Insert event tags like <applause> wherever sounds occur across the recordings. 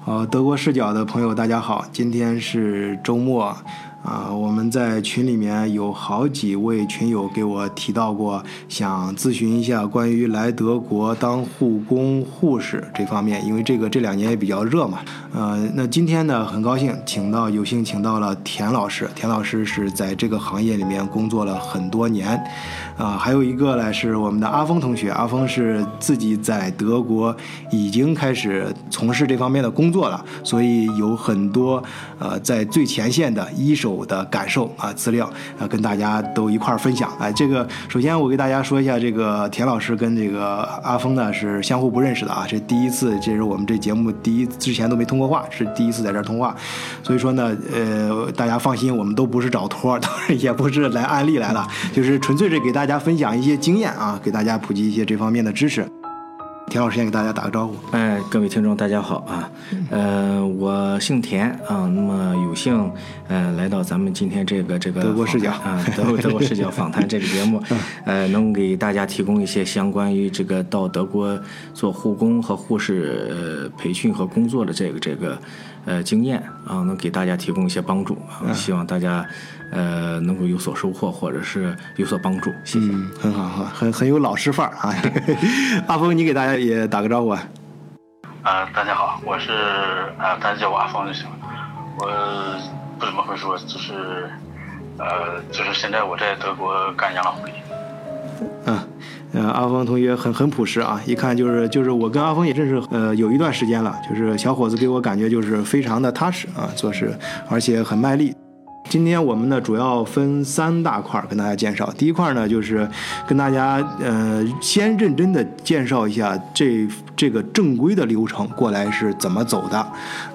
好，德国视角的朋友，大家好，今天是周末。啊，我们在群里面有好几位群友给我提到过，想咨询一下关于来德国当护工、护士这方面，因为这个这两年也比较热嘛。呃，那今天呢，很高兴请到有幸请到了田老师，田老师是在这个行业里面工作了很多年。啊，还有一个呢是我们的阿峰同学，阿峰是自己在德国已经开始从事这方面的工作了，所以有很多呃在最前线的一手。的感受啊，资料啊，跟大家都一块儿分享。哎，这个首先我给大家说一下，这个田老师跟这个阿峰呢是相互不认识的啊，这第一次，这是我们这节目第一，之前都没通过话，是第一次在这儿通话。所以说呢，呃，大家放心，我们都不是找托，当然也不是来案例来了，就是纯粹是给大家分享一些经验啊，给大家普及一些这方面的知识。田老师先给大家打个招呼。哎，各位听众，大家好啊。呃，我姓田啊，那么有幸呃来到咱们今天这个这个德国视角啊，德国德国视角访谈这个节目，<laughs> 呃，能给大家提供一些相关于这个到德国做护工和护士呃培训和工作的这个这个呃经验啊，能给大家提供一些帮助啊。希望大家呃能够有所收获或者是有所帮助。谢谢。嗯，很好哈，很很有老师范儿啊。<laughs> 阿峰，你给大家也打个招呼啊。啊，大家好，我是啊，大家叫我阿峰就行了。我不怎么会说，就是呃，就是现在我在德国干养老护理。嗯，呃，阿峰同学很很朴实啊，一看就是就是我跟阿峰也认识呃有一段时间了，就是小伙子给我感觉就是非常的踏实啊，做事而且很卖力。今天我们呢主要分三大块跟大家介绍。第一块呢就是跟大家呃先认真的介绍一下这这个正规的流程过来是怎么走的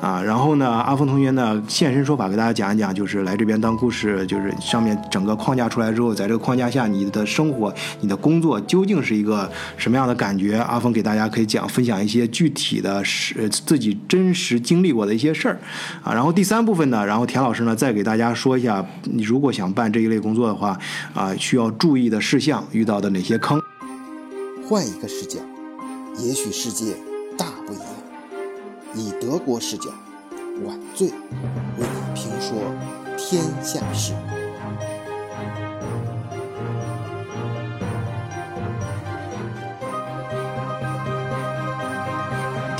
啊。然后呢，阿峰同学呢现身说法给大家讲一讲，就是来这边当护士，就是上面整个框架出来之后，在这个框架下你的生活、你的工作究竟是一个什么样的感觉？阿峰给大家可以讲分享一些具体的是自己真实经历过的一些事儿啊。然后第三部分呢，然后田老师呢再给大家说。说一下，你如果想办这一类工作的话，啊，需要注意的事项，遇到的哪些坑？换一个视角，也许世界大不一样。以德国视角，晚醉为你评说天下事。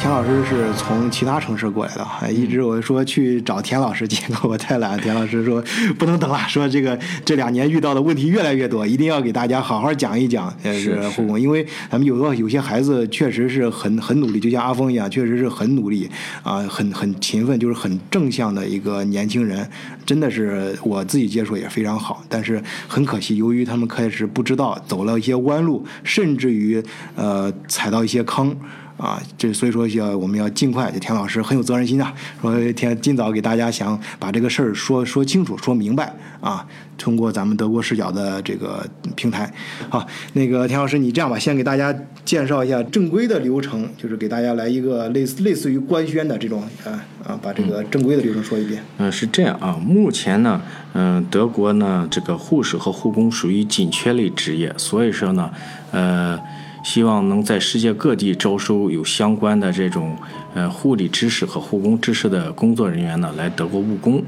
田老师是从其他城市过来的，还一直我说去找田老师，结果我太懒。田老师说不能等了，说这个 <laughs> 这两年遇到的问题越来越多，一定要给大家好好讲一讲，是护工。因为咱们有个有些孩子确实是很很努力，就像阿峰一样，确实是很努力啊，很很勤奋，就是很正向的一个年轻人，真的是我自己接触也非常好。但是很可惜，由于他们开始不知道走了一些弯路，甚至于呃踩到一些坑。啊，这所以说要我们要尽快，田老师很有责任心啊，说田尽早给大家想把这个事儿说说清楚、说明白啊。通过咱们德国视角的这个平台，好，那个田老师，你这样吧，先给大家介绍一下正规的流程，就是给大家来一个类似类似于官宣的这种啊啊，把这个正规的流程说一遍。嗯，是这样啊，目前呢，嗯，德国呢，这个护士和护工属于紧缺类职业，所以说呢，呃。希望能在世界各地招收有相关的这种呃护理知识和护工知识的工作人员呢，来德国务工。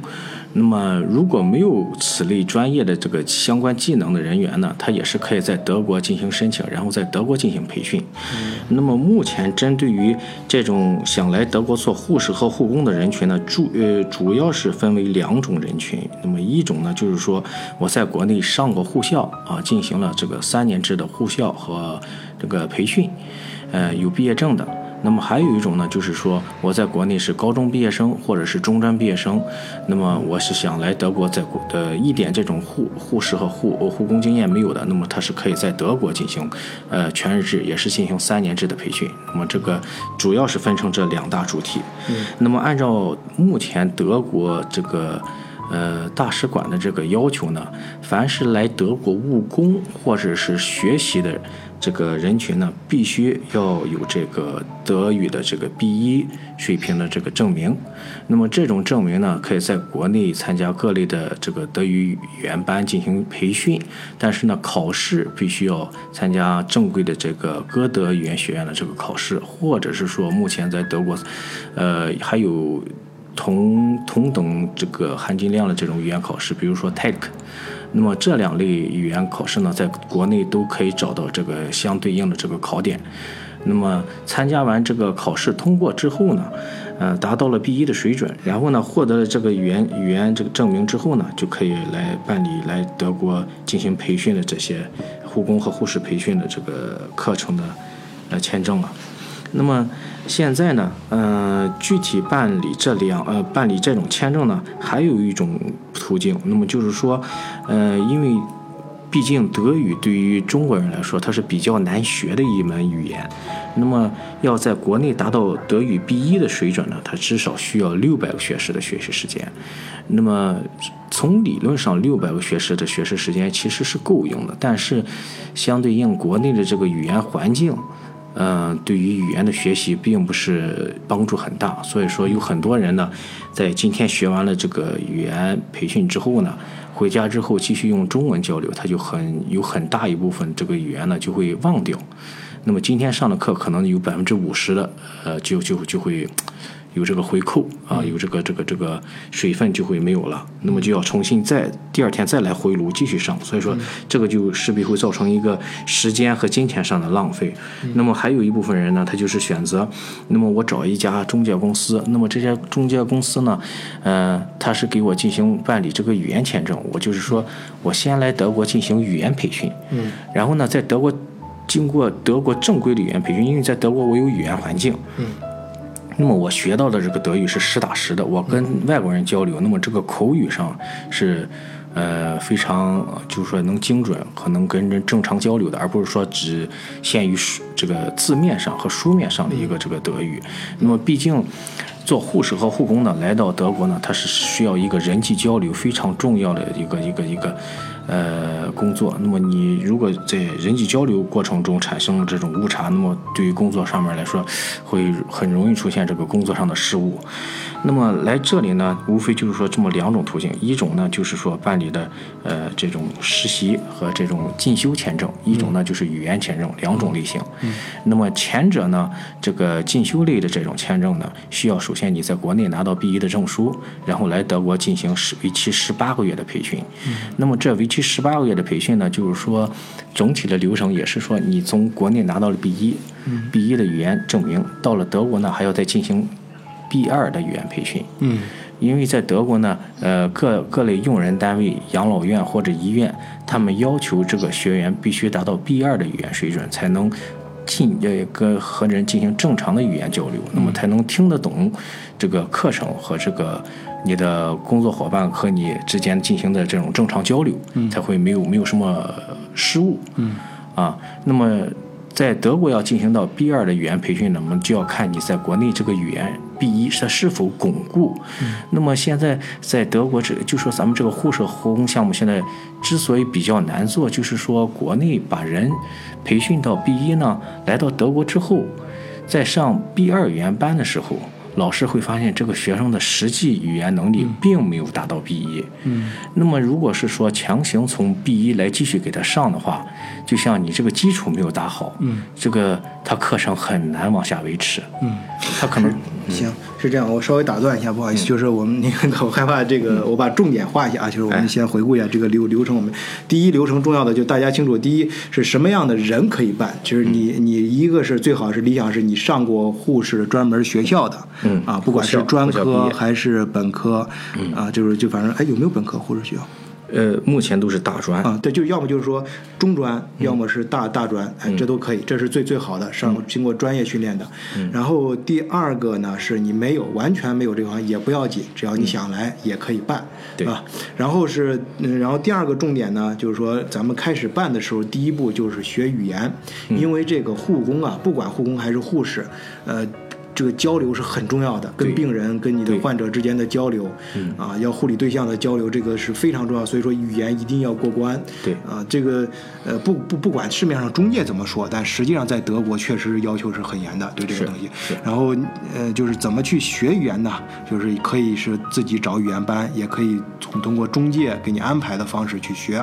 那么如果没有此类专业的这个相关技能的人员呢，他也是可以在德国进行申请，然后在德国进行培训。那么目前针对于这种想来德国做护士和护工的人群呢，主呃主要是分为两种人群。那么一种呢，就是说我在国内上过护校啊，进行了这个三年制的护校和这个培训，呃有毕业证的。那么还有一种呢，就是说我在国内是高中毕业生或者是中专毕业生，那么我是想来德国，在国的一点这种护护士和护护工经验没有的，那么他是可以在德国进行，呃全日制，也是进行三年制的培训。那么这个主要是分成这两大主体。嗯。那么按照目前德国这个呃大使馆的这个要求呢，凡是来德国务工或者是学习的。这个人群呢，必须要有这个德语的这个 B 一水平的这个证明。那么这种证明呢，可以在国内参加各类的这个德语语言班进行培训，但是呢，考试必须要参加正规的这个歌德语言学院的这个考试，或者是说目前在德国，呃，还有同同等这个含金量的这种语言考试，比如说 TEC。那么这两类语言考试呢，在国内都可以找到这个相对应的这个考点。那么参加完这个考试通过之后呢，呃，达到了 B 一的水准，然后呢，获得了这个语言语言这个证明之后呢，就可以来办理来德国进行培训的这些护工和护士培训的这个课程的呃签证了。那么现在呢，呃，具体办理这两呃办理这种签证呢，还有一种途径。那么就是说，呃，因为毕竟德语对于中国人来说，它是比较难学的一门语言。那么要在国内达到德语 B 一的水准呢，它至少需要六百个学时的学习时间。那么从理论上，六百个学时的学习时间其实是够用的，但是相对应国内的这个语言环境。嗯，对于语言的学习并不是帮助很大，所以说有很多人呢，在今天学完了这个语言培训之后呢，回家之后继续用中文交流，他就很有很大一部分这个语言呢就会忘掉。那么今天上的课可能有百分之五十的，呃，就就就会。有这个回扣啊，有这个这个这个水分就会没有了，那么就要重新再第二天再来回炉继续上，所以说这个就势必会造成一个时间和金钱上的浪费。那么还有一部分人呢，他就是选择，那么我找一家中介公司，那么这家中介公司呢，呃，他是给我进行办理这个语言签证，我就是说我先来德国进行语言培训，嗯，然后呢，在德国经过德国正规的语言培训，因为在德国我有语言环境，嗯。那么我学到的这个德语是实打实的，我跟外国人交流，那么这个口语上是，呃，非常就是说能精准和能跟人正常交流的，而不是说只限于书这个字面上和书面上的一个这个德语。那么毕竟做护士和护工呢，来到德国呢，它是需要一个人际交流非常重要的一个一个一个。呃，工作。那么你如果在人际交流过程中产生了这种误差，那么对于工作上面来说，会很容易出现这个工作上的失误。那么来这里呢，无非就是说这么两种途径，一种呢就是说办理的呃这种实习和这种进修签证，一种呢就是语言签证，两种类型。那么前者呢，这个进修类的这种签证呢，需要首先你在国内拿到 B 一的证书，然后来德国进行十为期十八个月的培训。那么这为期十八个月的培训呢，就是说总体的流程也是说你从国内拿到了 B 一，B 一的语言证明，到了德国呢还要再进行。B 二的语言培训，嗯，因为在德国呢，呃，各各类用人单位、养老院或者医院，他们要求这个学员必须达到 B 二的语言水准，才能进呃跟和人进行正常的语言交流，那么才能听得懂这个课程和这个你的工作伙伴和你之间进行的这种正常交流，才会没有没有什么失误，嗯，啊，那么。在德国要进行到 B 二的语言培训，那么就要看你在国内这个语言 B 一它是否巩固。那么现在在德国这就说咱们这个护士护工项目现在之所以比较难做，就是说国内把人培训到 B 一呢，来到德国之后，在上 B 二语言班的时候。老师会发现这个学生的实际语言能力并没有达到 B 一。嗯，那么如果是说强行从 B 一来继续给他上的话，就像你这个基础没有打好，嗯，这个他课程很难往下维持。嗯，他可能行是这样，我稍微打断一下，不好意思，就是我们那个 <laughs> 我害怕这个，我把重点画一下啊，就是我们先回顾一下这个流流程。我们第一流程重要的就大家清楚，第一是什么样的人可以办，就是你你一个是最好是理想是你上过护士专门学校的。嗯啊，不管是专科还是本科，嗯啊，就是就反正哎，有没有本科护士学校？呃，目前都是大专啊，对，就要么就是说中专，要么是大大专，哎，这都可以，这是最最好的，上经过专业训练的。然后第二个呢，是你没有完全没有这个行业也不要紧，只要你想来也可以办，对吧？然后是，然后第二个重点呢，就是说咱们开始办的时候，第一步就是学语言，因为这个护工啊，不管护工还是护士，呃。这个交流是很重要的，跟病人、跟你的患者之间的交流，嗯啊，要护理对象的交流，这个是非常重要。所以说语言一定要过关。对啊，这个呃不不不管市面上中介怎么说，但实际上在德国确实要求是很严的，对这个东西。然后呃就是怎么去学语言呢？就是可以是自己找语言班，也可以从通过中介给你安排的方式去学。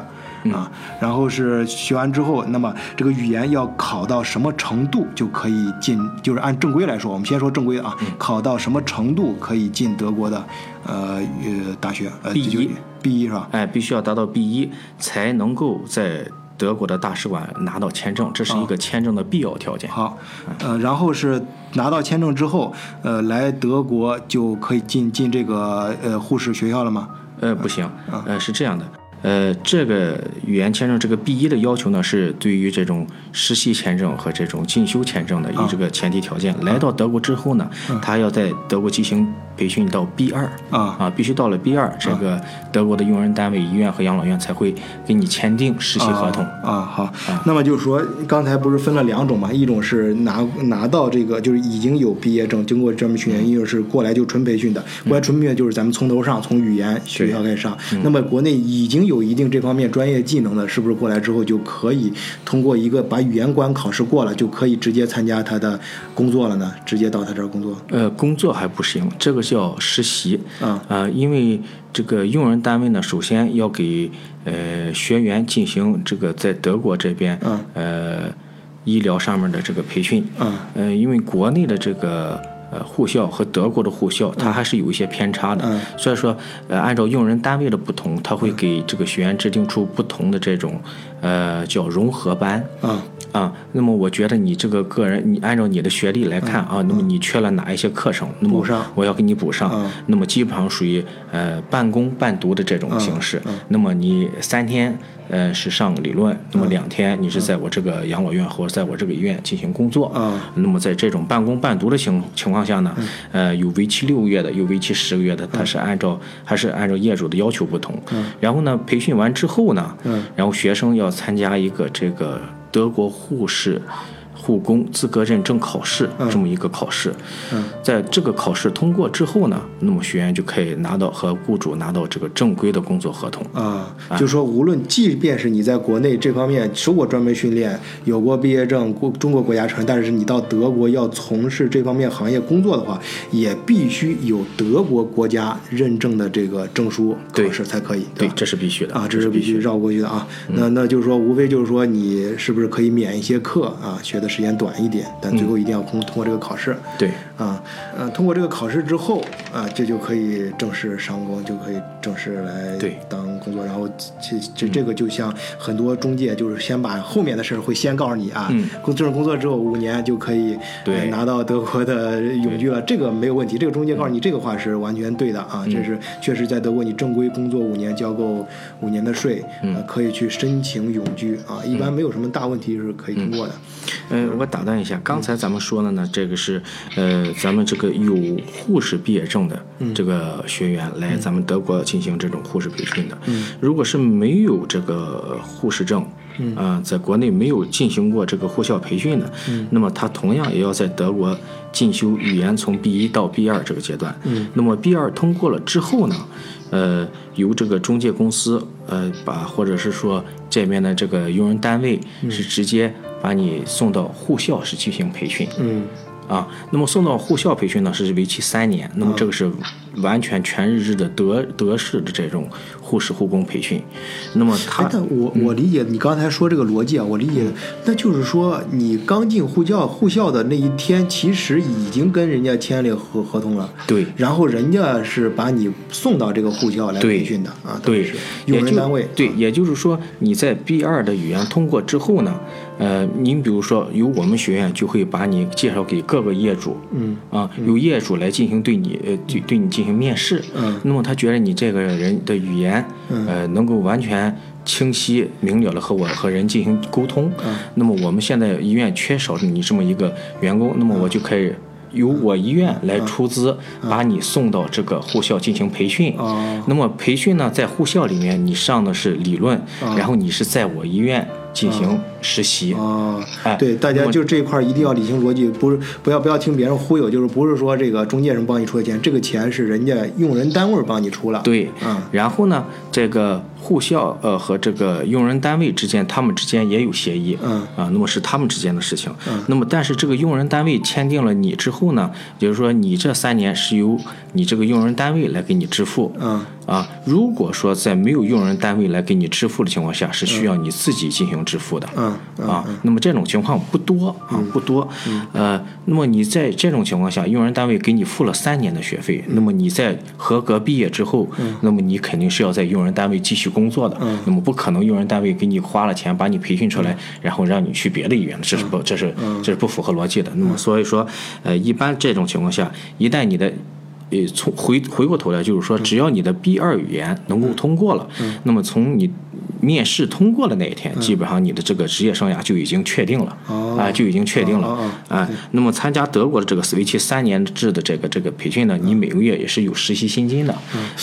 嗯啊，然后是学完之后，那么这个语言要考到什么程度就可以进？就是按正规来说，我们先说正规啊，嗯考到什么程度可以进德国的呃呃大学？呃 B 一 B 一是吧？哎，必须要达到 B 一，才能够在德国的大使馆拿到签证，这是一个签证的必要条件。好，呃，然后是拿到签证之后，呃，来德国就可以进进这个呃护士学校了吗？呃，不行，啊呃，是这样的，呃，这个语言签证这个 B 一的要求呢，是对于这种实习签证和这种进修签证的啊一这个前提条件。来到德国之后呢，他要在德国进行培训到 B 二啊啊，必须到了 B 二，这个德国的用人单位、医院和养老院才会给你签订实习合同。啊，好，那么就是说，刚才不是分了两种嘛？一种是拿拿到这个就是已经有毕业证，经过专门训练；一种是过来就纯培训的。过来纯培训就是咱们从头上，从语言学校开始上。那么国内已经有一定这方面专业技能的，是不是过来之后就可以通过一个把语言关考试过了，就可以直接参加他的工作了呢？直接到他这儿工作？呃，工作还不行，这个叫实习。嗯呃，因为这个用人单位呢，首先要给呃学员进行这个在德国这边嗯呃医疗上面的这个培训。嗯呃，因为国内的这个呃护校和德国的护校，它还是有一些偏差的。嗯所以说，呃，按照用人单位的不同，它会给这个学员制定出不同的这种呃叫融合班。啊啊，那么我觉得你这个个人，你按照你的学历来看啊，那么你缺了哪一些课程，那么嗯补上我要给你补上。嗯那么基本上属于呃半工半读的这种形式。嗯那么你三天呃是上理论，那么两天你是在我这个养老院或者在我这个医院进行工作。嗯那么在这种半工半读的情情况下呢，呃，有为期六个月的，有为期十个月的，它是按照还是按照业主的要求不同。然后呢，培训完之后呢，嗯然后学生要参加一个这个德国护士。护工资格认证考试这么一个考试，嗯。在这个考试通过之后呢，那么学员就可以拿到和雇主拿到这个正规的工作合同。啊，就说无论即便是你在国内这方面受过专门训练，有过毕业证，国中国国家承认，但是你到德国要从事这方面行业工作的话，也必须有德国国家认证的这个证书考对试才可以，对吧，这是必须的啊，这是必须绕过去的啊。那那就是说，无非就是说你是不是可以免一些课啊，学的时间短一点，但最后一定要通通过这个考试。对，啊，呃，通过这个考试之后啊，这就可以正式上工，就可以正式来当工作。然后这这这个就像很多中介，就是先把后面的事儿会先告诉你啊，嗯。工正式工作之后五年就可以拿到德国的永居了，这个没有问题。这个中介告诉你这个话是完全对的啊，嗯。这是确实在德国你正规工作五年，交够五年的税，可以去申请永居啊，一般没有什么大问题是可以通过的。呃，我打断一下，刚才咱们说的呢，这个是呃，咱们这个有护士毕业证的这个学员来咱们德国进行这种护士培训的。嗯如果是没有这个护士证，嗯啊、在国内没有进行过这个护校培训的，嗯那么他同样也要在德国进修语言从 B 一到 B 二这个阶段。嗯那么 B 二通过了之后呢，呃，由这个中介公司呃把或者是说这边的这个用人单位是直接把你送到护校是进行培训。嗯啊，那么送到护校培训呢是为期三年，那么这个是完全全日制的德德式的这种护士护工培训，那么他我我理解你刚才说这个逻辑啊，我理解，那就是说你刚进护教护校的那一天，其实已经跟人家签了合合同了，对。然后人家是把你送到这个护校来培训的啊，对用人单位，对，也就是说你在 B 二的语言通过之后呢，呃，您比如说由我们学院就会把你介绍给各个业主，嗯啊，由业主来进行对你呃对对你进行面试，嗯。那么他觉得你这个人的语言，嗯。呃，能够完全清晰明了的和我和人进行沟通，嗯。那么我们现在医院缺少你这么一个员工，那么我就可以。由我医院来出资，把你送到这个护校进行培训。哦。那么培训呢，在护校里面，你上的是理论，哦然后你是在我医院进行实习。哦哎，对，大家就这一块儿一定要理清逻辑，不是不要不要听别人忽悠，就是不是说这个中介人帮你出的钱，这个钱是人家用人单位帮你出了。，对，嗯然后呢，这个护校呃和这个用人单位之间，他们之间也有协议，嗯啊，那么是他们之间的事情。嗯那么但是这个用人单位签订了你之后呢，也就是说你这三年是由你这个用人单位来给你支付，嗯啊，如果说在没有用人单位来给你支付的情况下，是需要你自己进行支付的。啊，那么这种情况不多啊，不多。呃，那么你在这种情况下，用人单位给你付了三年的学费，那么你在合格毕业之后，那么你肯定是要在用人单位继续工作的。那么不可能用人单位给你花了钱把你培训出来，然后让你去别的医院，这是不，这是这是不符合逻辑的。那么所以说，呃，一般这种情况下，一旦你的呃，从回回过头来就是说，只要你的 B 二语言能够通过了，那么从你面试通过的那一天，基本上你的这个职业生涯就已经确定了，哦啊，就已经确定了哦哦，啊。那么参加德国的这个为期三年制的这个这个培训呢，你每个月也是有实习薪金的。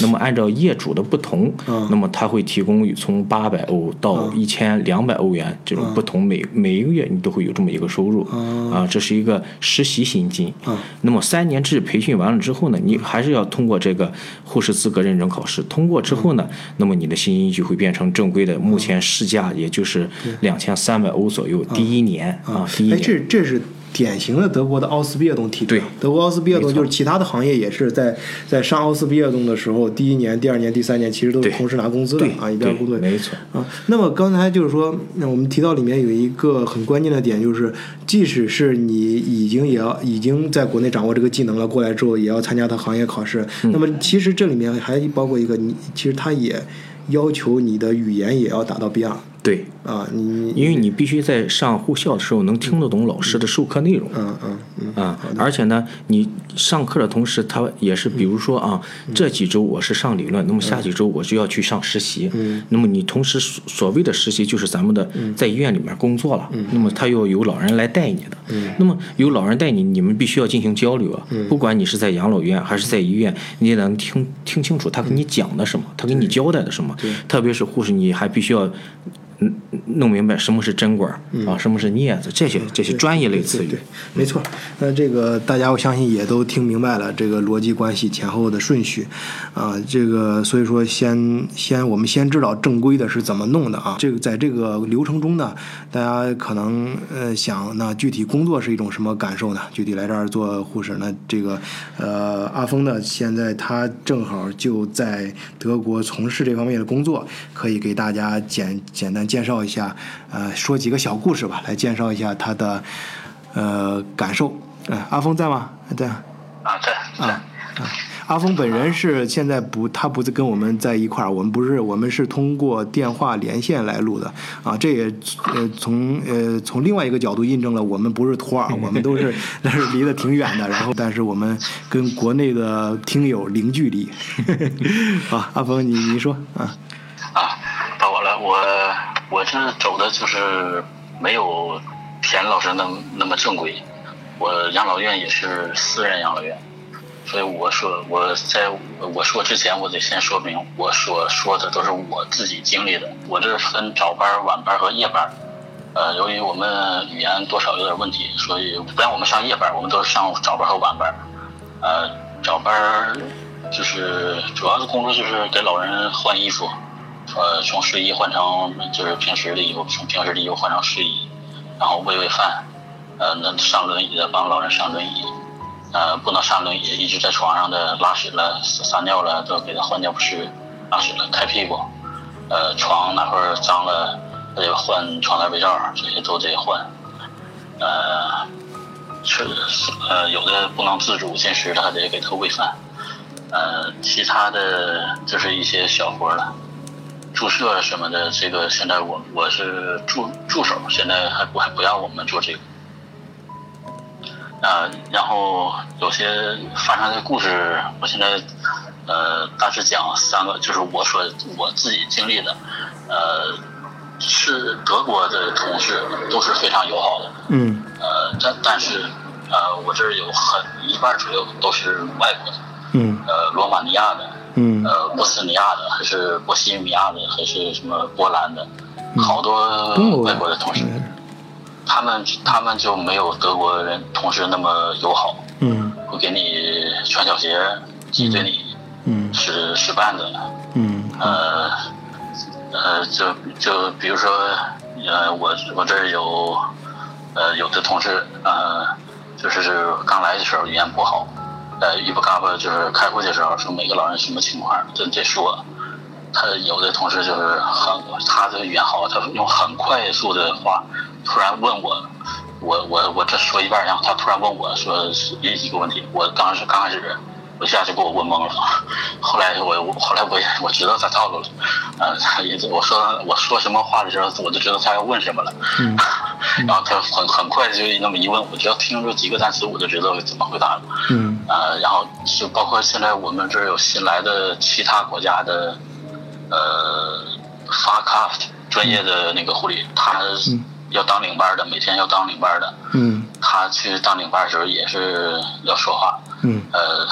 那么按照业主的不同，那么他会提供从八百欧到一千两百欧元这种不同，每每一个月你都会有这么一个收入，啊，这是一个实习薪金。那么三年制培训完了之后呢，你还是要通过这个护士资格认证考试，通过之后呢，那么你的薪金就会变成正规的，目前市价也就是两千三百欧左右，第一年啊，第一哎，年。这这是典型的德国的奥斯毕业动体制。对德国奥斯毕业动就是其他的行业也是在在上奥斯毕业动的时候，第一年、第二年、第三年其实都是同时拿工资的啊，一边工作。没错啊。那么刚才就是说，那我们提到里面有一个很关键的点，就是即使是你已经也要已经在国内掌握这个技能了，过来之后也要参加它行业考试。嗯那么其实这里面还包括一个，你其实他也要求你的语言也要达到 B 二对，啊，你因为你必须在上护校的时候能听得懂老师的授课内容。嗯嗯嗯啊，而且呢，你上课的同时，他也是，比如说啊，嗯这几周我是上理论，那么下几周我就要去上实习。嗯那么你同时所所谓的实习，就是咱们的在医院里面工作了。嗯那么他要有老人来带你的。嗯那么有老人带你，你们必须要进行交流啊。嗯不管你是在养老院还是在医院，你也能听听清楚他给你讲的什么，他给你交代的什么。特别是护士，你还必须要。嗯，弄明白什么是针管儿、啊，什么是镊子，这些这些专业类词语。没错。那这个大家我相信也都听明白了这个逻辑关系前后的顺序，啊，这个所以说先先我们先知道正规的是怎么弄的啊。这个在这个流程中呢，大家可能呃想那具体工作是一种什么感受呢？具体来这儿做护士，那这个呃阿峰呢，现在他正好就在德国从事这方面的工作，可以给大家简简单介绍一下，呃，说几个小故事吧，来介绍一下他的呃感受。呃，阿峰在吗？在啊。啊，在在啊阿峰本人是现在不，他不是跟我们在一块儿，我们不是，我们是通过电话连线来录的啊。这也呃从呃从另外一个角度印证了我们不是托儿，<laughs> 我们都是那是离得挺远的，然后但是我们跟国内的听友零距离。<laughs> 好，阿峰你你说啊，啊，到我了，我我这走的就是没有田老师那么那么正规，我养老院也是私人养老院，所以我说我在我说之前，我得先说明我所说的都是我自己经历的，我这分早班、晚班和夜班。呃，由于我们语言多少有点问题，所以不让我们上夜班，我们都是上早班和晚班。呃，早班就是主要的工作就是给老人换衣服，呃，从睡衣换成就是平时的衣服，从平时的衣服换成睡衣，然后喂喂饭，呃，那上轮椅的帮老人上轮椅，呃，不能上轮椅，一直在床上的拉屎了、撒尿了，都给他换尿不湿；拉屎了开屁股，呃，床哪块儿脏了，得换床单被罩，这些都得换，呃。吃呃有的不能自主进食的，还得给他喂饭。呃，其他的就是一些小活了，注射什么的，这个现在我我是助助手，现在还不还不让我们做这个。啊、然后有些发生的故事，我现在呃大致讲三个，就是我说我自己经历的，呃，是德国的同事都是非常友好的，嗯呃，但但是呃，我这儿有很一半左右都是外国的，嗯呃，罗马尼亚的，嗯。呃，波斯尼亚的，还是波西米亚的，还是什么波兰的，好多外国的同事他们他们就没有德国人同事那么友好，嗯。会给你穿小鞋，挤兑你，嗯。使使绊子，嗯。呃呃，就就比如说，呃，我我这儿有呃有的同事，呃，就是刚来的时候语言不好，呃，一不嘎巴就是开会的时候说每个老人什么情况，这得说。他有的同事就是很，他的语言好，他用很快速的话突然问我，我我我这说一半，然后他突然问我说一一个问题，我当时刚开始我一下就给我问懵了，后来我我后来我也我知道他套路了，呃，我说我说什么话的时候，我就知道他要问什么了，嗯 <laughs> 然后他很很快就那么一问，我只要听这几个单词，我就知道怎么回答了。嗯。呃，然后就包括现在我们这儿有新来的其他国家的，呃，发卡专业的那个护理，他要当领班的，每天要当领班的，嗯。他去当领班的时候也是要说话，嗯。呃，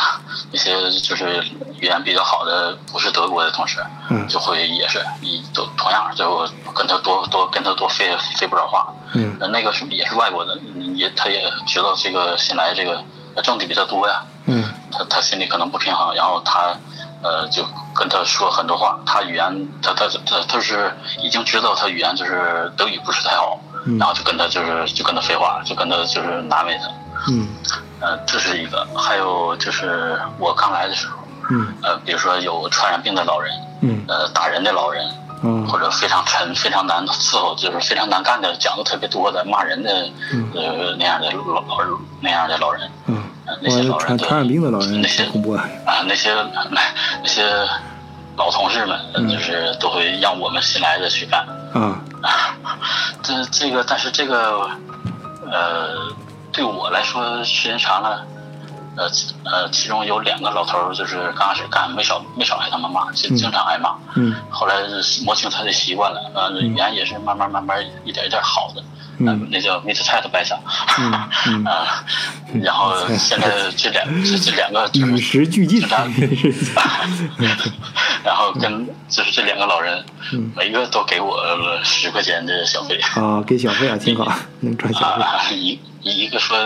那些就是语言比较好的，不是德国的同事，嗯就会也是你都同样就跟他多多跟他多费费不少话，嗯。呃那个是也是外国的，也他也知道这个新来这个挣的比他多呀，嗯。他他心里可能不平衡，然后他呃就跟他说很多话，他语言他他他他是已经知道他语言就是德语不是太好，嗯。然后就跟他就是就跟他废话，就跟他就是难为他，嗯呃这是一个，还有就是我刚来的时候，嗯。呃比如说有传染病的老人，嗯。呃打人的老人，嗯。或者非常沉、非常难伺候，就是非常难干的，讲的特别多的、骂人的，呃那样的老老那样的老人，嗯，呃那些，老传传染病的老人那些恐怖啊。啊，那些那那些老同事们，呃就是都会让我们新来的去干。啊。<laughs> 这这个，但是这个，呃，对我来说时间长了，呃其呃，其中有两个老头儿，就是刚开始干没少没少挨他们骂，经经常挨骂。嗯后来摸清他的习惯了，呃，语言也是慢慢慢慢一点一点好的。嗯呃那叫 meat 菜的白菜。嗯嗯啊，<laughs> 然后现在这两这这两个就是与时俱进 <laughs> 然后跟就是这两个老人嗯，每个都给我了十块钱的小费。啊，给小费啊，挺好，能赚小费。啊，一一个说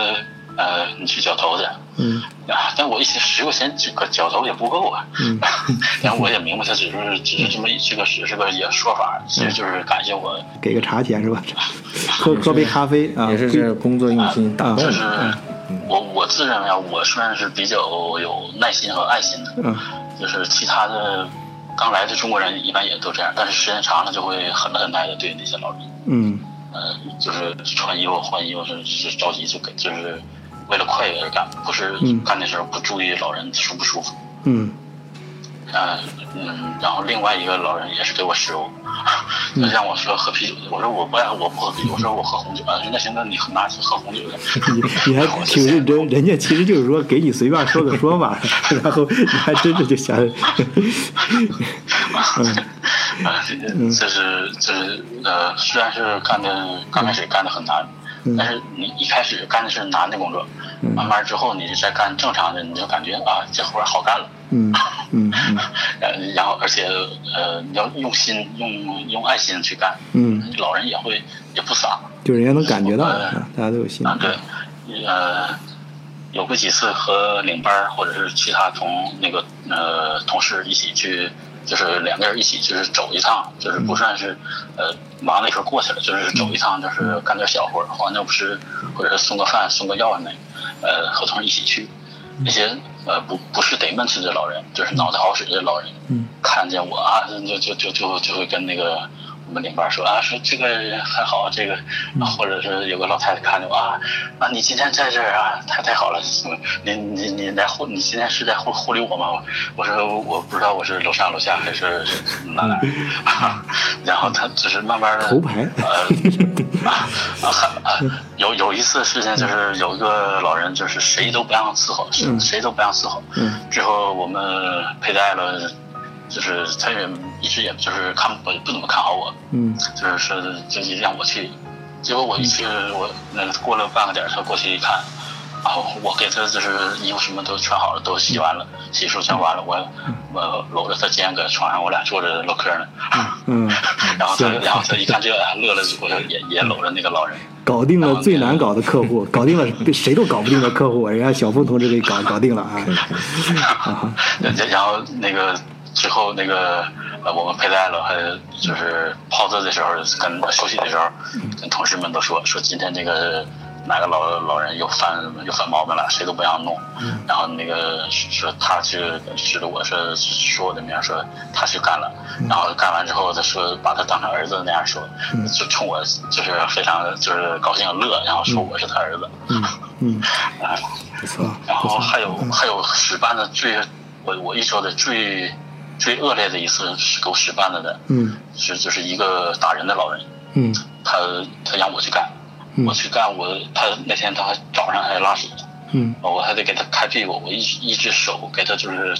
呃你去绞头去，嗯。啊，但我一想十块钱这个绞头也不够啊，嗯。<laughs> 然后我也明白他只是只是这么一这个只是个也说法，其实就是感谢我，给个茶钱是吧？<laughs> 喝喝杯咖啡啊，也是贵这工作用心打啊就是。我我自认为啊，我算是比较有耐心和爱心的，嗯。就是其他的刚来的中国人一般也都这样，但是时间长了就会很很耐的对那些老人。嗯呃，就是穿衣服换衣服是是着急就给，就是为了快而干，不是嗯。干的时候不注意老人舒不舒服。嗯。呃嗯，然后另外一个老人也是给我食物，<laughs> 他让我说喝啤酒的，我说我不爱我不喝啤酒，我说我喝红酒啊，那行那你拿去喝红酒去。<laughs> 你你还挺认真，人家其实就是说给你随便说个说法，<laughs> 然后你还真的就想，嗯啊，<laughs> 这是这是呃，虽然是干的刚开始干的很难，嗯。但是你一开始干的是难的工作，慢慢之后你再干正常的，你就感觉啊这活儿好干了，嗯嗯 <laughs> 然后而且呃你要用心用用爱心去干，嗯，老人也会也不傻。就人家能感觉到，大家都有心。啊，对，呃，有过几次和领班或者是其他同那个呃同事一起去，就是两个人一起就是走一趟，就是不算是呃忙的时候过去了，就是走一趟，就是干点小活儿，换尿不湿或者是送个饭、送个药那，呃和同事一起去。那些呃不不是得闷吃的老人，就是脑子好使的老人，嗯看见我啊，就就就就就会跟那个我们领班说啊，说这个人很好，这个，啊或者是有个老太太看着我啊，啊，你今天在这儿啊，太太好了，你你你来护，你今天是在护护理我吗？我说我不知道我是楼上楼下还是哪哪，<laughs> 然后他只是慢慢的头牌呃 <laughs> 啊啊啊！有有一次事情就是有一个老人就是谁都不让伺候，谁嗯谁都不让伺候。嗯之后我们佩戴了，就是他也一直也就是看不不怎么看好我，嗯就是说就是让我去。结果我一去，我那过了半个点儿，他过去一看，然后我给他就是衣服什么都穿好了，都洗完了，洗漱全完了，我我搂着他肩搁床上，我俩坐着唠嗑呢。<laughs> 嗯，然后他然后他一看这乐了，我就也也搂着那个老人。搞定了最难搞的客户，搞定了谁都搞不定的客户，人家小峰同志给搞搞定了啊！<laughs> 然后那个之后那个呃，我们佩戴了，还就是泡澡的时候，跟休息的时候，跟同事们都说说今天那个哪个老老人又犯又犯毛病了，谁都不让弄。然后那个说他去指着我说说我的名儿说他去干了，然后干完之后他说把他当成儿子那样说，就冲我就是非常就是高兴乐，然后说我是他儿子。嗯。<laughs> 嗯，啊。不错，然后，还有还有使办的最，我我一说的最最恶劣的一次是给我使绊了的，嗯。是就是一个打人的老人，嗯。他他让我去干，嗯。我去干，我他那天他还早上还拉屎，嗯。我还得给他开屁股，我一一只手给他就是，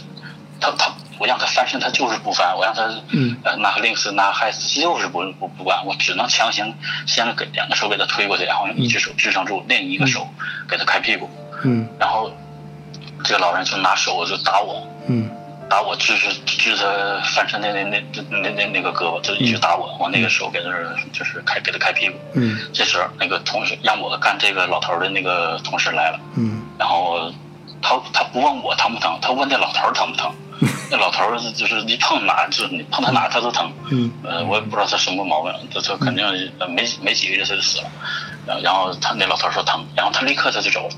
他他我让他翻身他就是不翻，我让他嗯。呃拿 links 拿 h 就是不不不管，我只能强行先给两个手给他推过去，然后用一只手支撑住，另一个手给他开屁股。嗯。然后这个老人就拿手就打我，嗯打我支支支他翻身那那那那那那个胳膊，就一直打我，我那个手给他就是开给他开屁股。嗯这时候那个同事让我干这个老头的那个同事来了，嗯然后他他不问我疼不疼，他问那老头疼不疼。<laughs> 那老头儿就是一碰哪就是你碰他哪他都疼。嗯呃，我也不知道他什么毛病，他他肯定呃没没几个月他就死了。然后然后他那老头说疼，然后他立刻他就走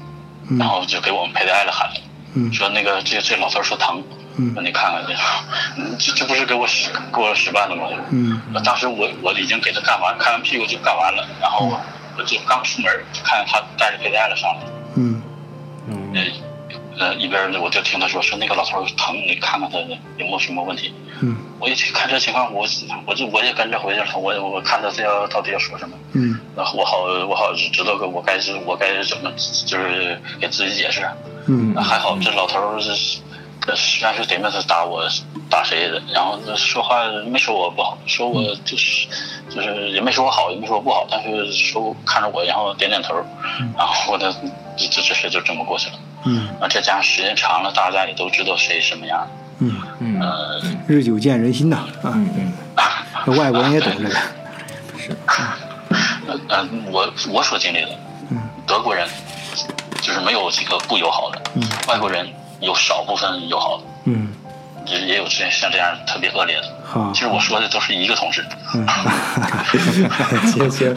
然后就给我们佩戴了喊，嗯说那个这这老头说疼，嗯。说你看看这，嗯这这不是给我使给我使绊子吗？嗯。当时我我已经给他干完，看完屁股就干完了，然后我就刚出门就看见他带着佩戴了上来，嗯。嗯。呃呃一边我就听他说说那个老头疼，你看看他有没有什么问题。嗯。我一去看这情况，我我就我也跟着回去了，我我看他这要到底要说什么。嗯。然后我好我好知道个我该是我该怎么就是给自己解释。嗯。还好这老头是，然是对面是打我打谁的，然后这说话没说我不好，说我就是就是也没说我好，也没说我不好，但是说看着我，然后点点头，然后我的这这这事就这么过去了。嗯。啊，这家时间长了，大家也都知道谁什么样。嗯，嗯。呃，日久见人心呐啊，嗯嗯，外国人也懂这个，<laughs> 是，呃呃，我我所经历的，嗯。德国人就是没有几个不友好的，嗯。外国人有少部分友好的，嗯也也有像像这样特别恶劣的。好其实我说的都是一个同事。嗯，<laughs> 行行，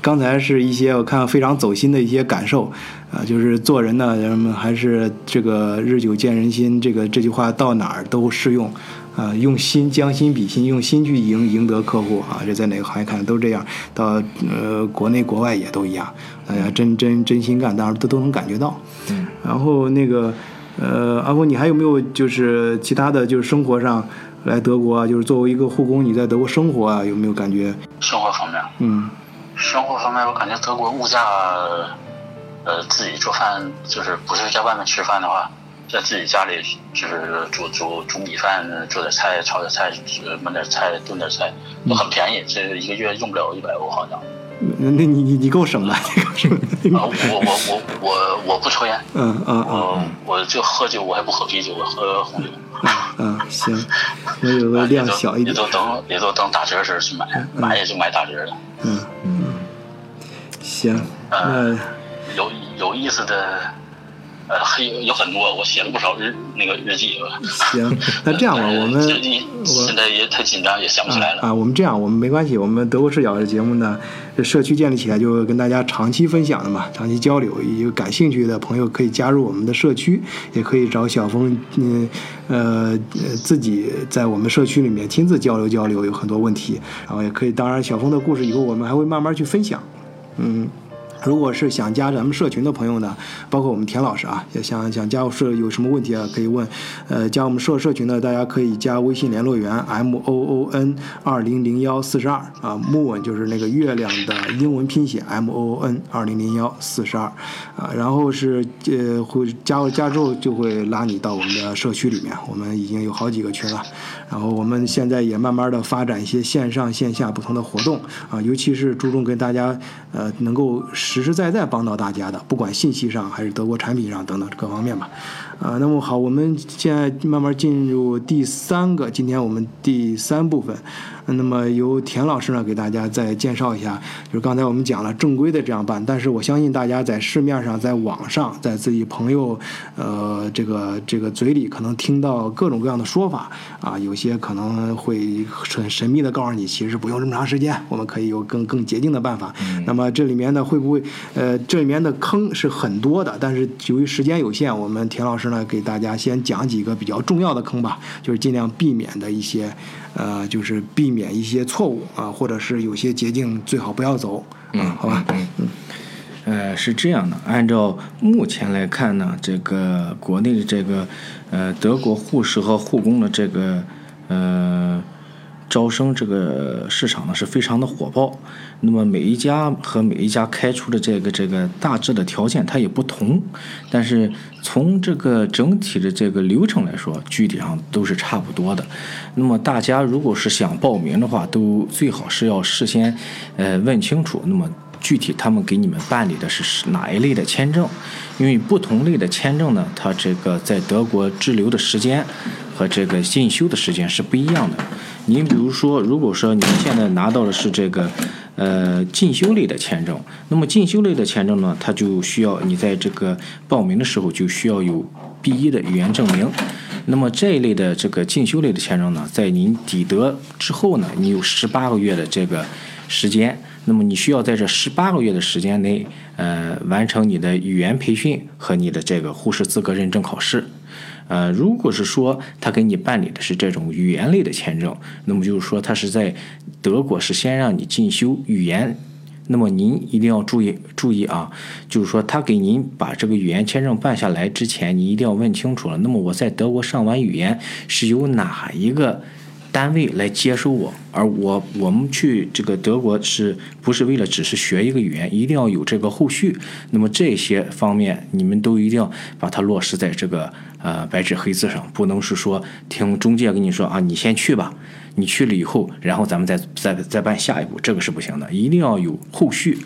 刚才是一些我看非常走心的一些感受，啊，就是做人呢，人们还是这个日久见人心，这个这句话到哪儿都适用，啊，用心将心比心，用心去赢赢得客户啊，这在哪个行业看都这样，到呃国内国外也都一样，大家真真真心干，当然都都能感觉到。嗯然后那个呃，阿峰，你还有没有就是其他的就是生活上来德国啊，就是作为一个护工，你在德国生活啊，有没有感觉？生活方面，嗯生活方面，我感觉德国物价，呃，自己做饭就是不是在外面吃饭的话，在自己家里就是煮煮煮米饭，做点菜，炒点菜，呃焖点菜，炖点菜，都很便宜，这一个月用不了一百欧好像。那那你你你够省的，你够省的。啊，我我我我我不抽烟，嗯嗯嗯我我就喝酒，我还不喝啤酒，我喝红酒。嗯，行，我有个量 <laughs> 小一点。也都等也都等打折时候去买，买也就买打折的。嗯嗯行，呃那有有意思的，呃，还有有很多，我写了不少日那个日记。<laughs> 行，那这样吧，我们 <laughs> 这一现在也太紧张，也想不起来了。啊，我们这样，我们没关系，我们德国视角的节目呢，这社区建立起来就跟大家长期分享的嘛，长期交流。有感兴趣的朋友可以加入我们的社区，也可以找小峰，嗯呃呃自己在我们社区里面亲自交流交流，有很多问题，然后也可以，当然小峰的故事以后我们还会慢慢去分享，嗯。如果是想加咱们社群的朋友呢，包括我们田老师啊，也想想加入社有什么问题啊，可以问。呃，加我们社社群呢，大家可以加微信联络员 m o o n 二零零幺四十二啊，moon 就是那个月亮的英文拼写 m o o n 二零零幺四十二啊，然后是呃会加入加之后就会拉你到我们的社区里面，我们已经有好几个群了。然后我们现在也慢慢的发展一些线上线下不同的活动啊，尤其是注重跟大家呃能够实实在在帮到大家的，不管信息上还是德国产品上等等各方面吧。啊，那么好，我们现在慢慢进入第三个，今天我们第三部分。那么由田老师呢给大家再介绍一下，就是刚才我们讲了正规的这样办，但是我相信大家在市面上、在网上、在自己朋友呃这个这个嘴里，可能听到各种各样的说法啊，有些可能会很神秘的告诉你，其实不用这么长时间，我们可以有更更捷径的办法。那么这里面呢会不会呃这里面的坑是很多的，但是由于时间有限，我们田老师呢给大家先讲几个比较重要的坑吧，就是尽量避免的一些。呃，就是避免一些错误啊，或者是有些捷径最好不要走啊，好吧？嗯嗯。呃，是这样的，按照目前来看呢，这个国内的这个呃德国护士和护工的这个呃。招生这个市场呢是非常的火爆，那么每一家和每一家开出的这个这个大致的条件它也不同，但是从这个整体的这个流程来说，具体上都是差不多的。那么大家如果是想报名的话，都最好是要事先呃问清楚，那么具体他们给你们办理的是哪一类的签证，因为不同类的签证呢，它这个在德国滞留的时间和这个进修的时间是不一样的。您比如说，如果说您现在拿到的是这个，呃，进修类的签证，那么进修类的签证呢，它就需要你在这个报名的时候就需要有 B 一的语言证明。那么这一类的这个进修类的签证呢，在您抵德之后呢，你有十八个月的这个时间，那么你需要在这十八个月的时间内，呃，完成你的语言培训和你的这个护士资格认证考试。呃，如果是说他给你办理的是这种语言类的签证，那么就是说他是在德国是先让你进修语言，那么您一定要注意注意啊，就是说他给您把这个语言签证办下来之前，你一定要问清楚了。那么我在德国上完语言是由哪一个？单位来接收我，而我我们去这个德国是不是为了只是学一个语言？一定要有这个后续。那么这些方面，你们都一定要把它落实在这个呃白纸黑字上，不能是说听中介跟你说啊，你先去吧，你去了以后，然后咱们再再再办下一步，这个是不行的，一定要有后续。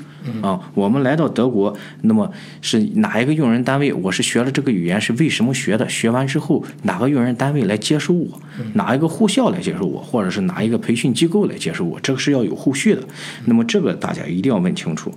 啊，我们来到德国，那么是哪一个用人单位？我是学了这个语言是为什么学的？学完之后，哪个用人单位来接收我？哪一个护校来接收我？或者是哪一个培训机构来接收我？这个是要有后续的。那么这个大家一定要问清楚。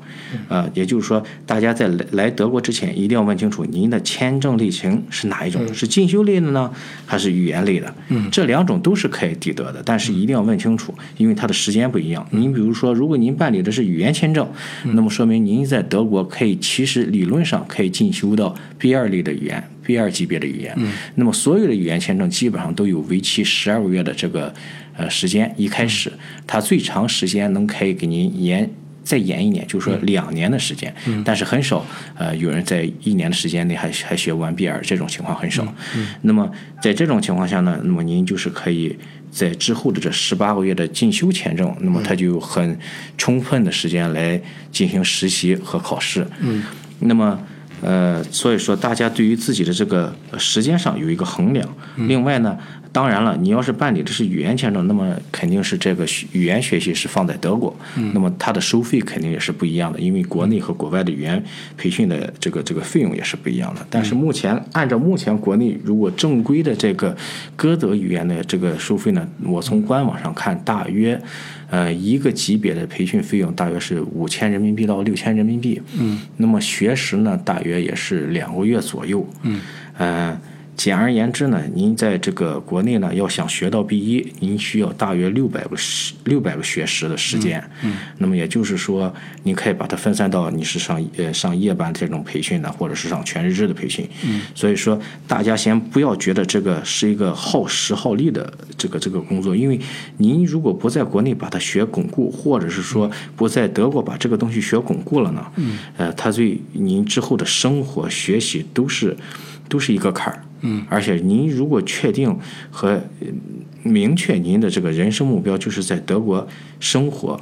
呃，也就是说，大家在来来德国之前，一定要问清楚您的签证类型是哪一种？是进修类的呢，还是语言类的？这两种都是可以抵得的，但是一定要问清楚，因为它的时间不一样。您比如说，如果您办理的是语言签证。那么说明您在德国可以，其实理论上可以进修到 B 二类的语言，B 二级别的语言。嗯。那么所有的语言签证基本上都有为期十二个月的这个呃时间，一开始它最长时间能可以给您延再延一年，就是说两年的时间。嗯。但是很少呃有人在一年的时间内还还学完 B 二，这种情况很少。嗯。那么在这种情况下呢，那么您就是可以。在之后的这十八个月的进修签证，那么他就有很充分的时间来进行实习和考试。嗯，那么。呃，所以说大家对于自己的这个时间上有一个衡量。另外呢，当然了，你要是办理的是语言签证，那么肯定是这个语言学习是放在德国，那么它的收费肯定也是不一样的，因为国内和国外的语言培训的这个这个费用也是不一样的。但是目前按照目前国内如果正规的这个歌德语言的这个收费呢，我从官网上看大约。呃，一个级别的培训费用大约是五千人民币到六千人民币。嗯，那么学时呢，大约也是两个月左右。嗯，呃。简而言之呢，您在这个国内呢，要想学到 B 一，您需要大约六百个时六百个学时的时间。嗯，那么也就是说，您可以把它分散到你是上呃上夜班这种培训呢，或者是上全日制的培训。嗯，所以说大家先不要觉得这个是一个耗时耗力的这个这个工作，因为您如果不在国内把它学巩固，或者是说不在德国把这个东西学巩固了呢，嗯，呃，它对您之后的生活学习都是都是一个坎儿。嗯，而且您如果确定和明确您的这个人生目标就是在德国生活，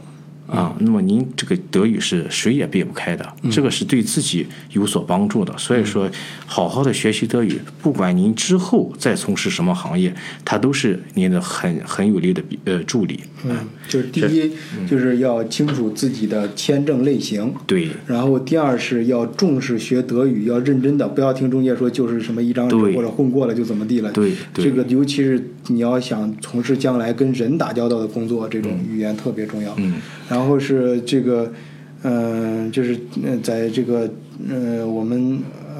啊，那么您这个德语是谁也避不开的，这个是对自己有所帮助的。所以说，好好的学习德语，不管您之后再从事什么行业，它都是您的很很有力的呃助力。嗯，就是第一，就是要清楚自己的签证类型。对。然后第二是要重视学德语，要认真的，不要听中介说就是什么一张纸或者混过了就怎么地了。对。这个尤其是你要想从事将来跟人打交道的工作，这种语言特别重要。嗯。然后然后是这个，嗯，就是在这个，嗯，我们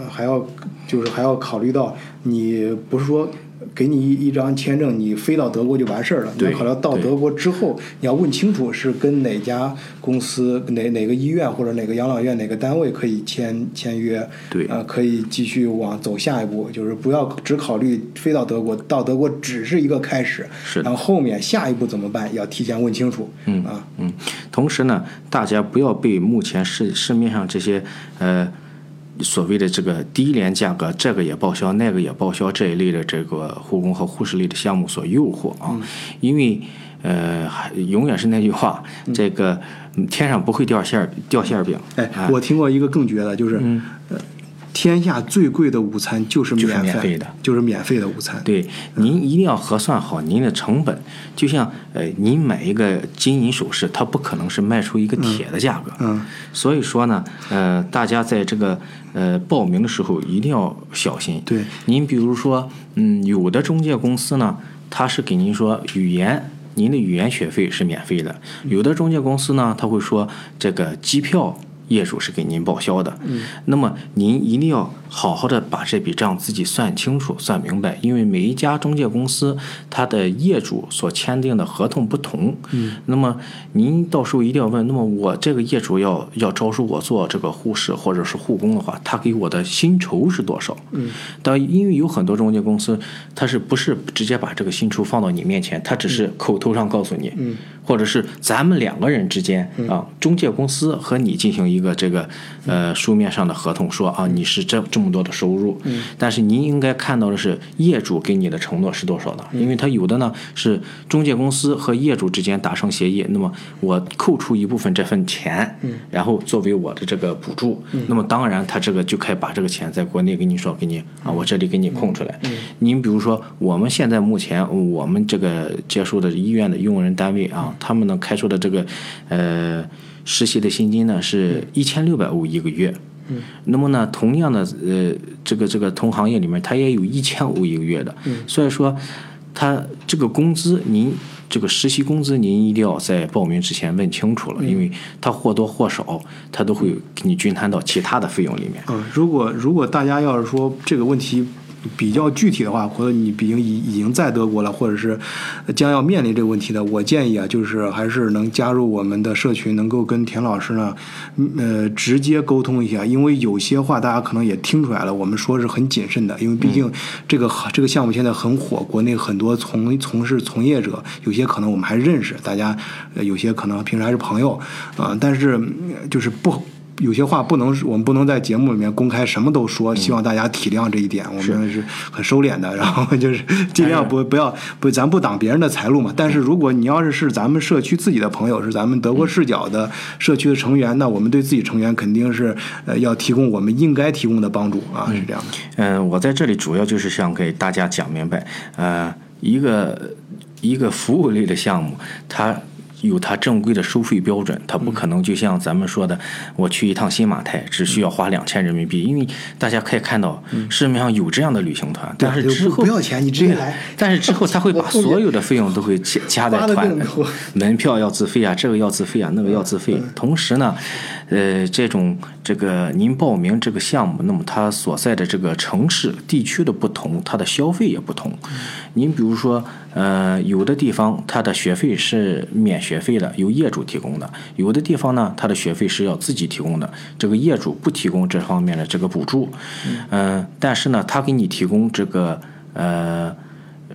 还要就是还要考虑到，你不是说。给你一一张签证，你飞到德国就完事儿了。你要考虑到德国之后，你要问清楚是跟哪家公司、哪哪个医院或者哪个养老院、哪个单位可以签签约。对。啊，可以继续往走下一步，就是不要只考虑飞到德国，到德国只是一个开始。是。然后后面下一步怎么办？要提前问清楚。嗯啊嗯。同时呢，大家不要被目前市市面上这些呃。所谓的这个低廉价格，这个也报销，那个也报销这一类的这个护工和护士类的项目所诱惑啊，因为呃，永远是那句话，这个天上不会掉馅儿掉馅儿饼。哎，我听过一个更绝的，就是。天下最贵的午餐就是免费的，就是免费的午餐。对，您一定要核算好您的成本。就像呃，您买一个金银首饰，它不可能是卖出一个铁的价格。嗯。所以说呢，呃，大家在这个呃报名的时候一定要小心。对。您比如说，嗯，有的中介公司呢，他是给您说语言，您的语言学费是免费的；有的中介公司呢，他会说这个机票。业主是给您报销的，嗯，那么您一定要好好的把这笔账自己算清楚、算明白，因为每一家中介公司它的业主所签订的合同不同，嗯，那么您到时候一定要问，那么我这个业主要要招收我做这个护士或者是护工的话，他给我的薪酬是多少？嗯，但因为有很多中介公司，他是不是直接把这个薪酬放到你面前，他只是口头上告诉你，嗯。或者是咱们两个人之间啊，中介公司和你进行一个这个呃书面上的合同，说啊你是这这么多的收入，但是您应该看到的是业主给你的承诺是多少的，因为他有的呢是中介公司和业主之间达成协议，那么我扣除一部分这份钱，然后作为我的这个补助，那么当然他这个就可以把这个钱在国内给你说给你啊，我这里给你空出来。您比如说我们现在目前我们这个接收的医院的用人单位啊。他们呢开出的这个，呃，实习的薪金呢是一千六百欧一个月。嗯。那么呢，同样的，呃，这个这个同行业里面，他也有一千五一个月的。嗯。所以说，他这个工资，您这个实习工资，您一定要在报名之前问清楚了，因为他或多或少，他都会给你均摊到其他的费用里面。嗯，如果如果大家要是说这个问题。比较具体的话，或者你毕竟已已经在德国了，或者是将要面临这个问题的，我建议啊，就是还是能加入我们的社群，能够跟田老师呢，呃，直接沟通一下。因为有些话大家可能也听出来了，我们说是很谨慎的，因为毕竟这个这个项目现在很火，国内很多从从事从业者，有些可能我们还认识，大家有些可能平时还是朋友啊，但是就是不。有些话不能，我们不能在节目里面公开什么都说，希望大家体谅这一点。我们是很收敛的，<laughs> 然后就是尽量不不要不，咱不挡别人的财路嘛。但是如果你要是是咱们社区自己的朋友，是咱们德国视角的社区的成员，那我们对自己成员肯定是呃要提供我们应该提供的帮助啊，是这样的。嗯，我在这里主要就是想给大家讲明白，呃，一个一个服务类的项目，它。有它正规的收费标准，它不可能就像咱们说的，我去一趟新马泰只需要花两千人民币，因为大家可以看到市面上有这样的旅行团，但是之后不要钱，你直接来。但是之后他会 <laughs> 把所有的费用都会加加在团，门票要自费啊，这个要自费啊，那个要自费。同时呢，呃，这种这个您报名这个项目，那么它所在的这个城市地区的不同，它的消费也不同。您比如说。呃，有的地方它的学费是免学费的，由业主提供的；有的地方呢，它的学费是要自己提供的，这个业主不提供这方面的这个补助。嗯，但是呢，他给你提供这个呃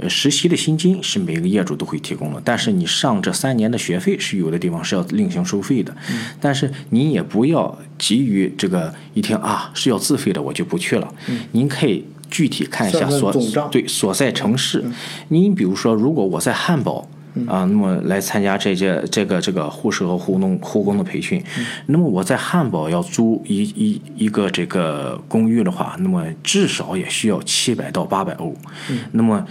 实习的薪金是每个业主都会提供的，但是你上这三年的学费是有的地方是要另行收费的。但是您也不要急于这个一听啊是要自费的，我就不去了。您可以。具体看一下所对所在城市，你比如说，如果我在汉堡啊，那么来参加这届这个这个护士和护农护工的培训。那么我在汉堡要租一一一个这个公寓的话，那么至少也需要七百到八百欧。那么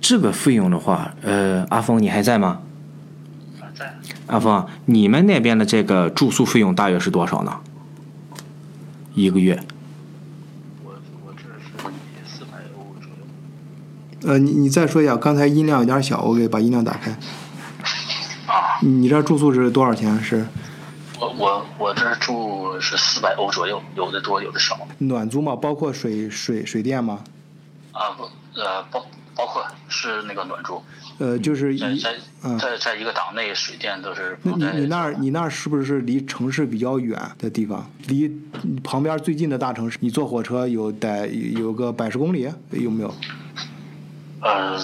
这个费用的话，呃，阿峰你还在吗？在阿峰，你们那边的这个住宿费用大约是多少呢？一个月？我我这是以四百欧左右。呃，你你再说一下，刚才音量有点小，我给把音量打开。啊，你这住宿是多少钱？是我我我这住是四百欧左右，有的多有的少。暖租吗？包括水水水电吗？啊不呃包包括是那个暖住，呃，就是一在在嗯在在一个档内，水电都是那你你那儿你那儿是不是离城市比较远的地方？离旁边最近的大城市，你坐火车有得有个百十公里，有没有？呃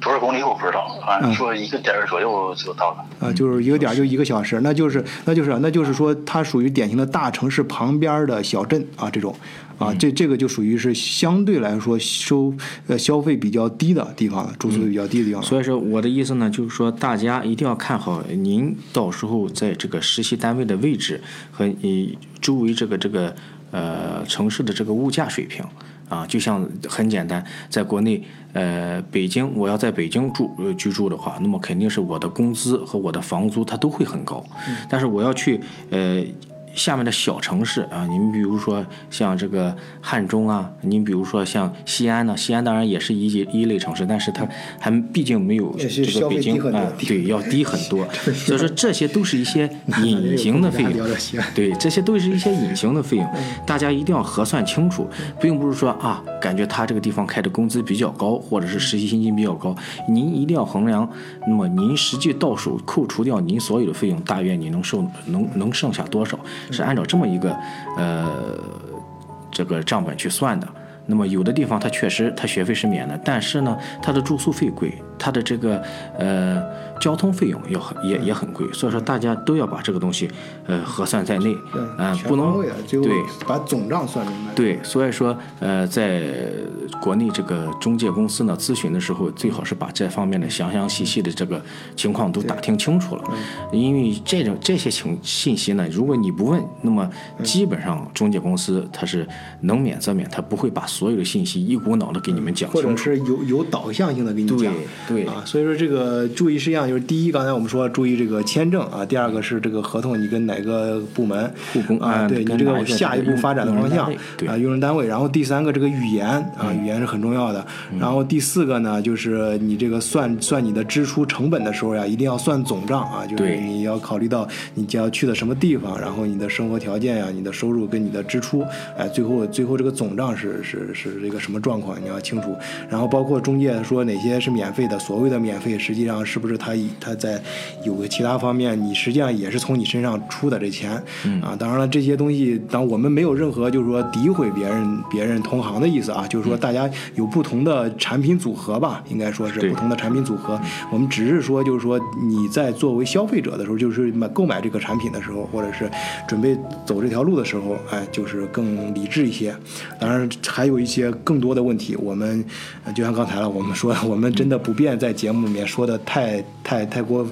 多少公里我不知道，反正嗯说一个点儿左右就到了。啊，就是一个点儿就一个小时，那就是那就是那就是说，它属于典型的大城市旁边的小镇啊，这种啊，这这个就属于是相对来说收呃消费比较低的地方了，住宿比较低的地方了。所以说我的意思呢，就是说大家一定要看好您到时候在这个实习单位的位置和你周围这个这个呃城市的这个物价水平啊，就像很简单，在国内呃北京我要在北京住呃居住的话，那么肯定是我的工资和我的房租它都会很高，但是我要去呃。下面的小城市啊，您比如说像这个汉中啊，您比如说像西安呢，西安当然也是一级一类城市，但是它还毕竟没有这个北京啊，低对，要低很多。<laughs> 所以说这些都是一些 <laughs> 隐形的费用对，这些都是一些隐形的费用，大家一定要核算清楚，并不是说啊，感觉他这个地方开的工资比较高，或者是实习薪金比较高，您一定要衡量，那么您实际到手扣除掉您所有的费用，大约你能剩能能剩下多少，是按照这么一个呃这个账本去算的。那么有的地方它确实它学费是免的，但是呢，它的住宿费贵，它的这个呃交通费用要很也也很贵，所以说大家都要把这个东西呃核算在内，啊、全不能对。把总账算明白。对，所以说，呃，在国内这个中介公司呢咨询的时候，最好是把这方面的详详细细的这个情况都打听清楚了，因为这种这些情信息呢，如果你不问，那么基本上中介公司它是能免则免，它不会把所有的信息一股脑的给你们讲清楚。或者。是有有导向性的给你对讲，对啊，所以说这个注意事项就是第一，刚才我们说注意这个签证啊，第二个是这个合同你跟哪个部门啊，啊对你这个个下一步发展的方向啊，用人单位，然后第三个这个语言啊，语言是很重要的，然后第四个呢就是你这个算算你的支出成本的时候呀，一定要算总账啊，就是你要考虑到你将要去的什么地方，然后你的生活条件呀、你的收入跟你的支出，哎，最后最后这个总账是是是这个什么状况，你要清楚。然后包括中介说哪些是免费的，所谓的免费，实际上是不是他以他在有个其他方面，你实际上也是从你身上出的这钱、啊。当然了，这些东西，当我们没有任何就是说诋毁别人别人同行的意思啊，就是说大家有不同的产品组合吧，应该说是不同的产品组合。我们只是说就是说你在作为消费者的时候，就是买购买这个产品的时候，或者是准备走这条路的时候，哎，就是更理智一些。当然还有一些更多的问题，我们呃就像刚才了，我们说我们真的不便在节目里面说的太太太过。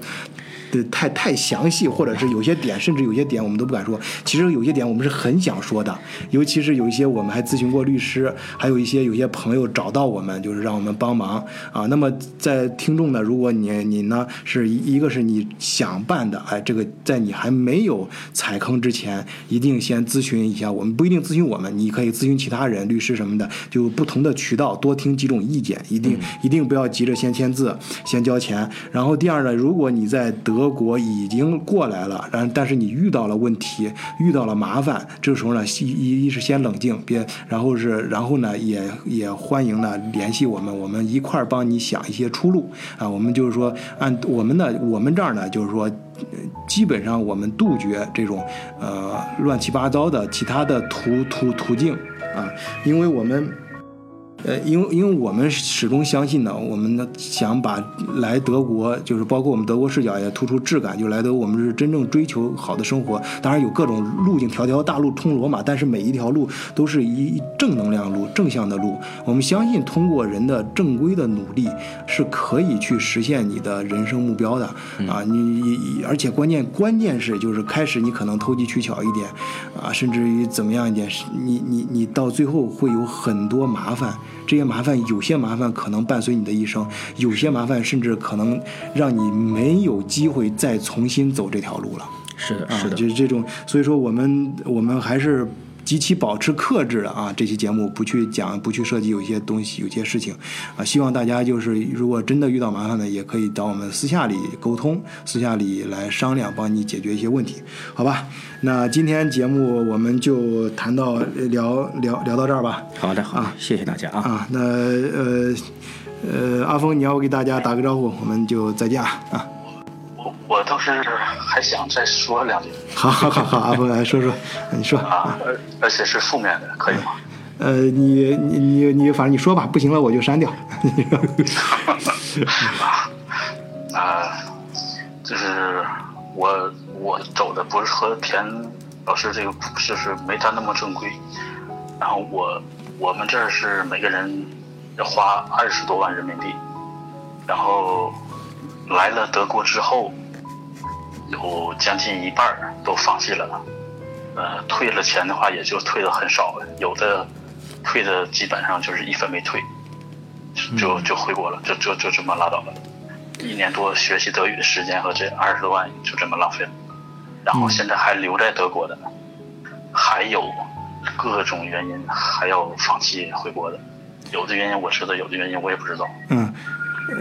对，太太详细，或者是有些点，甚至有些点我们都不敢说。其实有些点我们是很想说的，尤其是有一些我们还咨询过律师，还有一些有些朋友找到我们，就是让我们帮忙啊。那么在听众呢，如果你你呢是一一个是你想办的，哎，这个在你还没有踩坑之前，一定先咨询一下我们，不一定咨询我们，你可以咨询其他人、律师什么的，就不同的渠道多听几种意见，一定、一定不要急着先签字、先交钱。然后第二呢，如果你在德国已经过来了，然但是你遇到了问题，遇到了麻烦，这个时候呢，一一是先冷静，别，然后是然后呢，也也欢迎呢联系我们，我们一块儿帮你想一些出路啊。我们就是说，按我们呢，我们这儿呢，就是说。基本上我们杜绝这种呃乱七八糟的其他的途途途径啊，因为我们呃，因为因为我们始终相信呢，我们呢想把来德国，就是包括我们德国视角也突出质感，就来德国我们是真正追求好的生活。当然有各种路径，条条大路通罗马，但是每一条路都是一正能量路、正向的路。我们相信通过人的正规的努力，是可以去实现你的人生目标的啊！你你而且关键关键是就是开始你可能投机取巧一点啊，甚至于怎么样一点，你你你到最后会有很多麻烦。这些麻烦，有些麻烦可能伴随你的一生，有些麻烦甚至可能让你没有机会再重新走这条路了。是的，啊，是的，就是这种，所以说我们我们还是极其保持克制的啊。这期节目不去讲，不去涉及有一些东西，有些事情啊。希望大家就是如果真的遇到麻烦呢，也可以找我们私下里沟通，私下里来商量，帮你解决一些问题，好吧？那今天节目我们就谈到聊聊聊到这儿吧。好的，好的，谢谢大家啊。啊，那呃呃，阿峰，你要给大家打个招呼，我们就再见啊。啊，我我倒是还想再说两句好好好好，阿峰来说说，你说。啊，而而且是负面的，可以吗？呃，你你你你，反正你说吧，不行了我就删掉。<laughs> <laughs> 啊，就是我我走的不是和田老师这个就是是没他那么正规，然后我我们这儿是每个人要花二十多万人民币，然后来了德国之后，有将近一半儿都放弃了，呃，退了钱的话也就退的很少了，有的退的基本上就是一分没退，就就回国了，就就就这么拉倒了。一年多学习德语的时间和这二十多万就这么浪费了，然后现在还留在德国的，还有各种原因还要放弃回国的，有的原因我知道，有的原因我也不知道。嗯，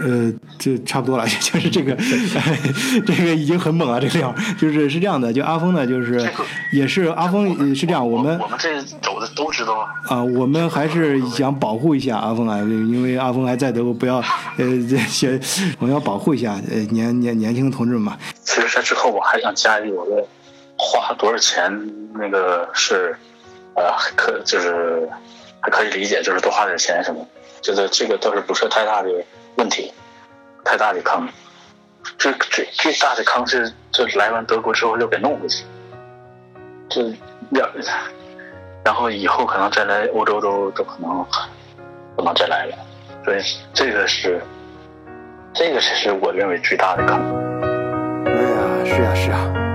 呃，这差不多了，<laughs> 就是这个，<laughs> 这个已经很猛了，这个料就是是这样的，就阿峰呢，就是也是阿峰呃是这样，我们我们这走的都知道啊。啊，我们还是想保护一下阿峰啊，因为阿峰还在德国，不要呃这些，我们要保护一下呃年年年轻的同志们嘛。其实在之后我还想加一句，我的花多少钱那个是，呃，可就是还可以理解，就是多花点钱什么，觉得这个倒是不是太大的问题，太大的坑。这最最大的坑是，这来完德国之后又给弄回去，这要，然后以后可能再来欧洲都都可能不能再来了，所以这个是，这个才是我认为最大的坑。哎呀，是呀是呀。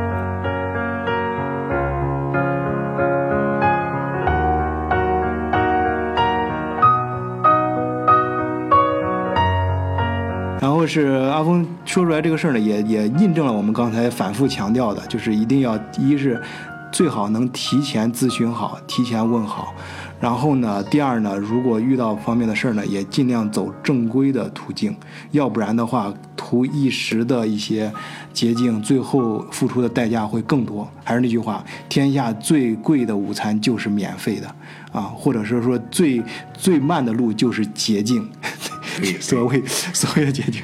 是阿峰说出来这个事儿呢，也也印证了我们刚才反复强调的，就是一定要一是最好能提前咨询好，提前问好。然后呢，第二呢，如果遇到方面的事儿呢，也尽量走正规的途径，要不然的话，图一时的一些捷径，最后付出的代价会更多。还是那句话，天下最贵的午餐就是免费的啊，或者是说最最慢的路就是捷径。所谓所谓的解决，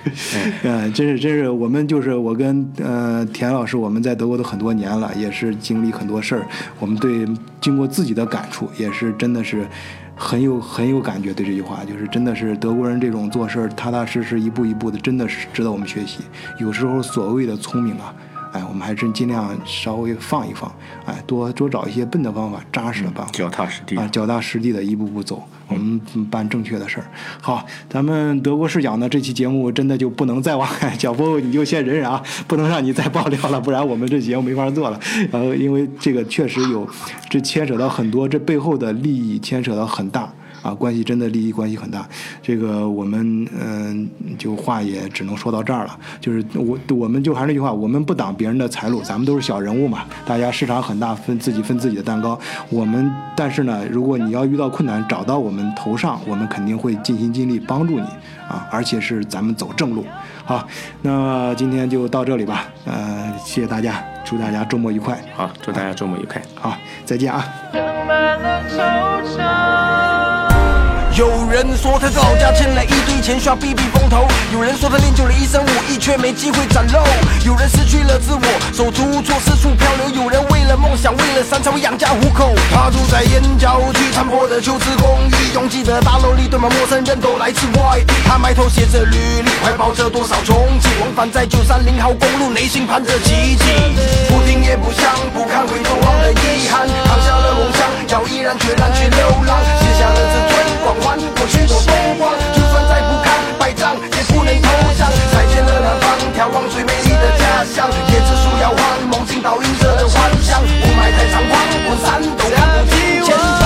嗯，<laughs> 真是真是，我们就是我跟呃田老师，我们在德国都很多年了，也是经历很多事儿，我们对经过自己的感触，也是真的是很有很有感觉。对这句话，就是真的是德国人这种做事儿踏踏实实，一步一步的，真的是值得我们学习。有时候所谓的聪明啊。哎，我们还是尽量稍微放一放，哎，多多找一些笨的方法，扎实的办法，脚踏实地啊，脚踏实地的一步步走，我们办正确的事儿。好，咱们德国视角呢，这期节目真的就不能再往脚步，你就先忍忍啊，不能让你再爆料了，不然我们这节目没法做了。然后，因为这个确实有，这牵扯到很多，这背后的利益牵扯到很大。啊，关系真的利益关系很大，这个我们嗯，就话也只能说到这儿了。就是我，我们就还是那句话，我们不挡别人的财路，咱们都是小人物嘛，大家市场很大，分自己分自己的蛋糕。我们但是呢，如果你要遇到困难，找到我们头上，我们肯定会尽心尽力帮助你啊，而且是咱们走正路。好，那今天就到这里吧，呃，谢谢大家，祝大家周末愉快。好，祝大家周末愉快。好，再见啊。有人说他在老家欠了一堆钱，需要避避风头；有人说他练就了一身武艺，却没机会展露；有人失去了自我，手足无措，四处漂流；有人为了梦想，为了山才会养家糊口。他住在燕郊区残破的旧式公寓，拥挤的大楼里堆满陌生人，都来自外地。他埋头写着履历，怀抱着多少憧憬，往返在九三零号公路，内心盼着奇迹。不听也不想，不看回头望的遗憾，扛下了梦想，要毅然决然去流浪，写下了这最光环，过去多风光。就算再不堪败仗，也不能投降。再见了南方，眺望最美丽的家乡。椰子树摇晃，梦境倒映着的幻想。雾霾太猖狂，我闪都看不清前方。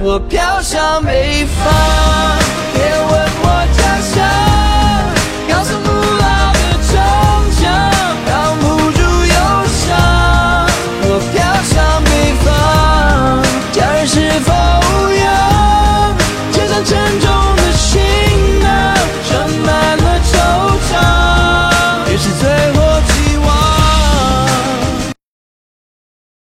我飘向北方。